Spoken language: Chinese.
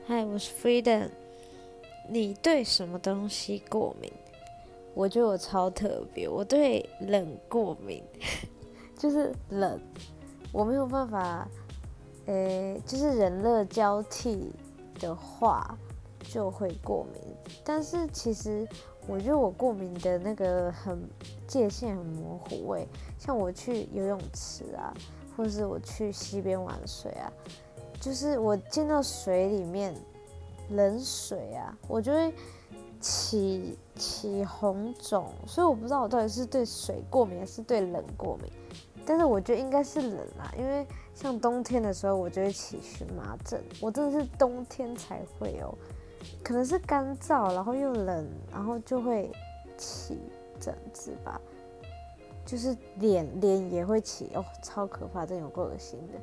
嗨，我是 Freedom。你对什么东西过敏？我觉得我超特别，我对冷过敏，就是冷，我没有办法，诶，就是冷热交替的话就会过敏。但是其实我觉得我过敏的那个很界限很模糊诶，像我去游泳池啊，或是我去溪边玩水啊。就是我进到水里面，冷水啊，我就会起起红肿，所以我不知道我到底是对水过敏还是对冷过敏，但是我觉得应该是冷啦，因为像冬天的时候我就会起荨麻疹，我真的是冬天才会哦，可能是干燥，然后又冷，然后就会起疹子吧，就是脸脸也会起哦，超可怕，真有够恶心的。